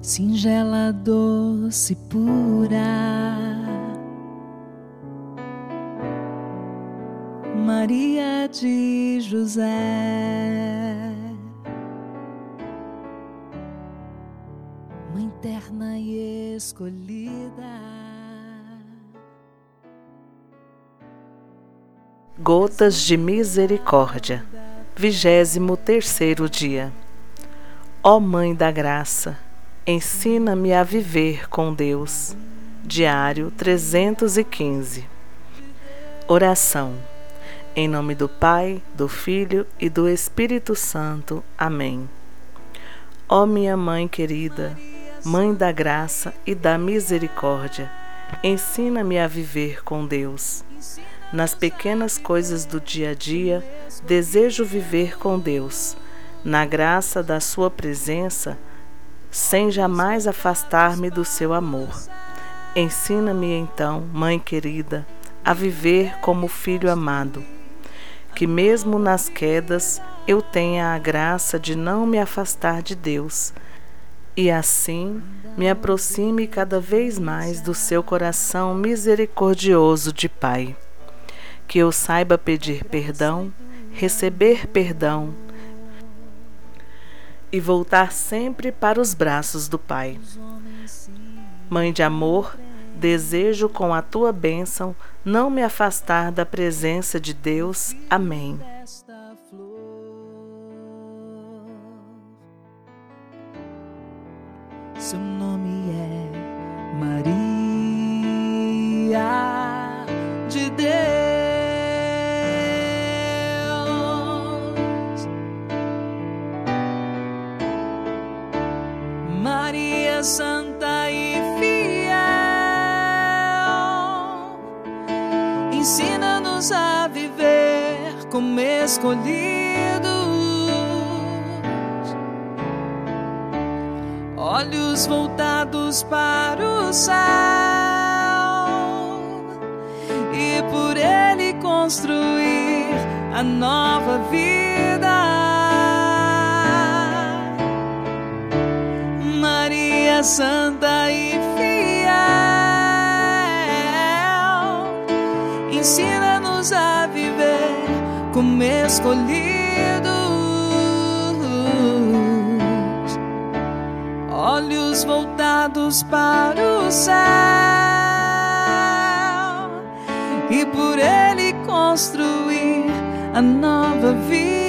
singela, doce, pura. Maria de José, Mãe terna e escolhida. Gotas de Misericórdia, vigésimo terceiro dia. Ó Mãe da Graça, ensina-me a viver com Deus. Diário 315. Oração. Em nome do Pai, do Filho e do Espírito Santo. Amém. Ó minha Mãe querida, Mãe da Graça e da Misericórdia, ensina-me a viver com Deus. Nas pequenas coisas do dia a dia, desejo viver com Deus, na graça da Sua presença, sem jamais afastar-me do seu amor. Ensina-me então, Mãe querida, a viver como filho amado que mesmo nas quedas eu tenha a graça de não me afastar de Deus e assim me aproxime cada vez mais do seu coração misericordioso de Pai. Que eu saiba pedir perdão, receber perdão e voltar sempre para os braços do Pai. Mãe de amor, desejo com a tua bênção não me afastar da presença de Deus. Amém. Seu nome é Maria Santa e Ensina-nos a viver como escolhidos, olhos voltados para o céu e por ele construir a nova vida. Santa e ensina-nos a viver como escolhidos, olhos voltados para o céu. E por ele construir a nova vida.